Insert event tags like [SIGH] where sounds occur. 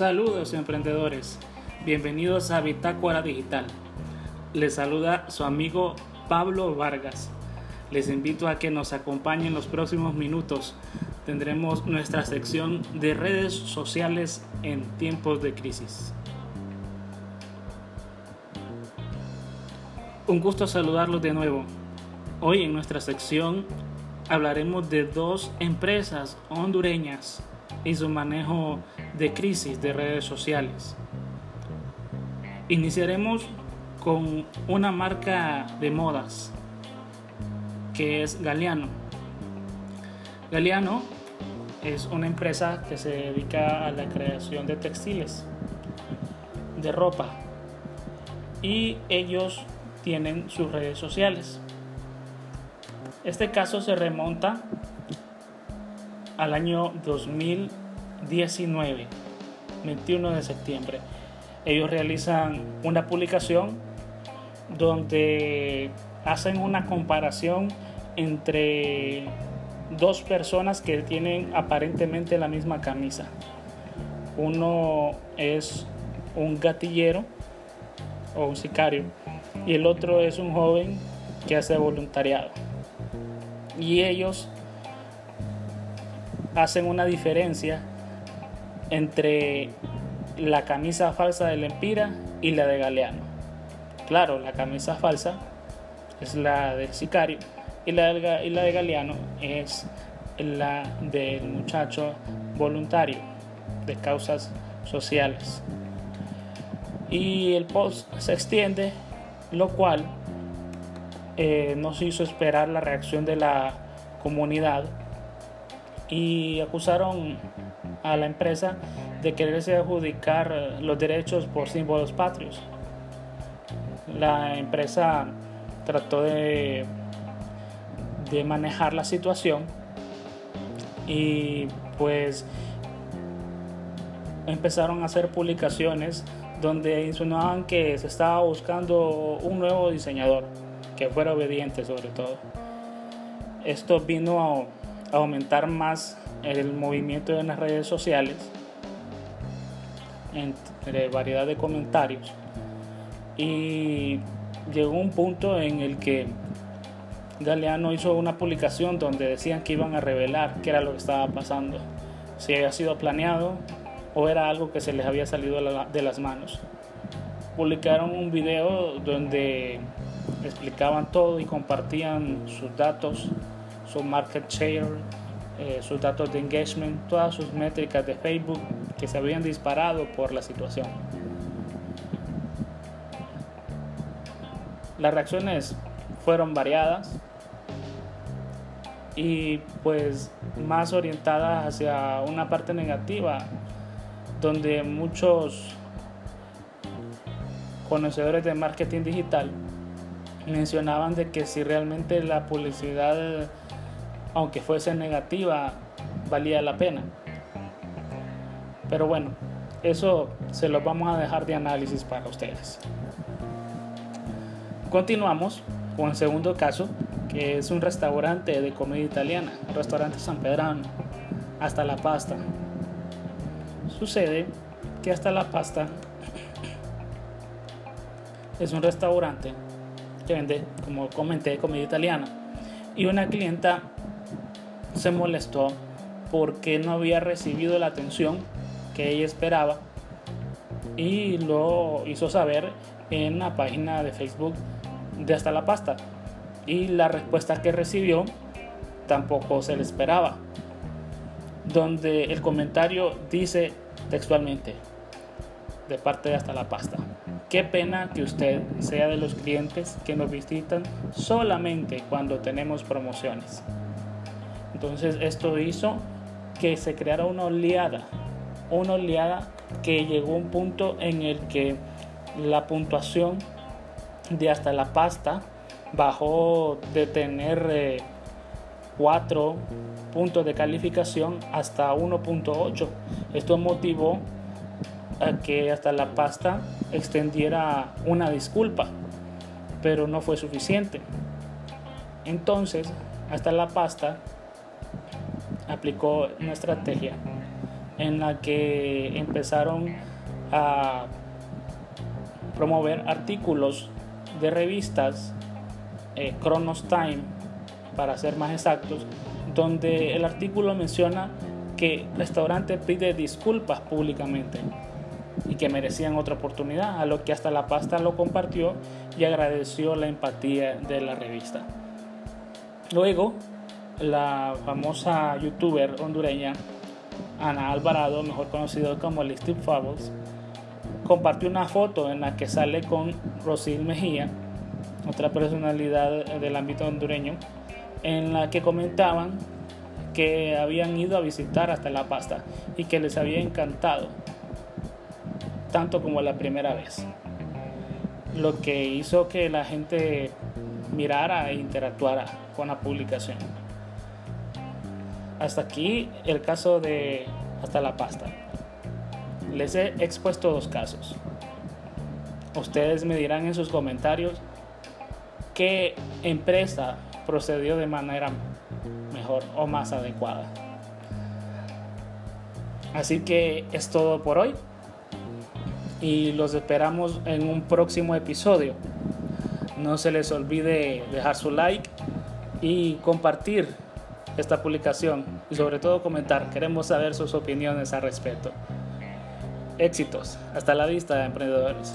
Saludos emprendedores, bienvenidos a Bitácora Digital. Les saluda su amigo Pablo Vargas. Les invito a que nos acompañen en los próximos minutos. Tendremos nuestra sección de redes sociales en tiempos de crisis. Un gusto saludarlos de nuevo. Hoy en nuestra sección hablaremos de dos empresas hondureñas y su manejo de crisis de redes sociales. Iniciaremos con una marca de modas que es Galeano. Galeano es una empresa que se dedica a la creación de textiles, de ropa, y ellos tienen sus redes sociales. Este caso se remonta al año 2019, 21 de septiembre. Ellos realizan una publicación donde hacen una comparación entre dos personas que tienen aparentemente la misma camisa. Uno es un gatillero o un sicario y el otro es un joven que hace voluntariado. Y ellos hacen una diferencia entre la camisa falsa de Lempira y la de Galeano. Claro, la camisa falsa es la del sicario y la, de, y la de Galeano es la del muchacho voluntario de causas sociales. Y el post se extiende, lo cual eh, nos hizo esperar la reacción de la comunidad y acusaron a la empresa de quererse adjudicar los derechos por símbolos patrios. La empresa trató de, de manejar la situación y pues empezaron a hacer publicaciones donde insinuaban que se estaba buscando un nuevo diseñador que fuera obediente sobre todo. Esto vino a aumentar más el movimiento en las redes sociales entre variedad de comentarios y llegó un punto en el que Galeano hizo una publicación donde decían que iban a revelar qué era lo que estaba pasando, si había sido planeado o era algo que se les había salido de las manos. Publicaron un video donde explicaban todo y compartían sus datos su market share, eh, sus datos de engagement, todas sus métricas de Facebook que se habían disparado por la situación. Las reacciones fueron variadas y pues más orientadas hacia una parte negativa donde muchos conocedores de marketing digital mencionaban de que si realmente la publicidad aunque fuese negativa, valía la pena. Pero bueno, eso se lo vamos a dejar de análisis para ustedes. Continuamos con el segundo caso, que es un restaurante de comida italiana, restaurante San Pedrano, hasta la pasta. Sucede que hasta la pasta [CLEARS THROAT] es un restaurante que vende, como comenté, comida italiana. Y una clienta se molestó porque no había recibido la atención que ella esperaba y lo hizo saber en la página de Facebook de Hasta la Pasta. Y la respuesta que recibió tampoco se le esperaba. Donde el comentario dice textualmente, de parte de Hasta la Pasta, qué pena que usted sea de los clientes que nos visitan solamente cuando tenemos promociones. Entonces esto hizo que se creara una oleada, una oleada que llegó a un punto en el que la puntuación de hasta la pasta bajó de tener 4 eh, puntos de calificación hasta 1.8. Esto motivó a que hasta la pasta extendiera una disculpa, pero no fue suficiente. Entonces, hasta la pasta aplicó una estrategia en la que empezaron a promover artículos de revistas, eh, Chronos Time, para ser más exactos, donde el artículo menciona que el restaurante pide disculpas públicamente y que merecían otra oportunidad, a lo que hasta la pasta lo compartió y agradeció la empatía de la revista. Luego, la famosa youtuber hondureña Ana Alvarado, mejor conocido como Listy Fables, compartió una foto en la que sale con Rosil Mejía, otra personalidad del ámbito hondureño, en la que comentaban que habían ido a visitar hasta La Pasta y que les había encantado, tanto como la primera vez. Lo que hizo que la gente mirara e interactuara con la publicación. Hasta aquí el caso de Hasta la Pasta. Les he expuesto dos casos. Ustedes me dirán en sus comentarios qué empresa procedió de manera mejor o más adecuada. Así que es todo por hoy y los esperamos en un próximo episodio. No se les olvide dejar su like y compartir esta publicación y sobre todo comentar. Queremos saber sus opiniones al respecto. Éxitos. Hasta la vista, emprendedores.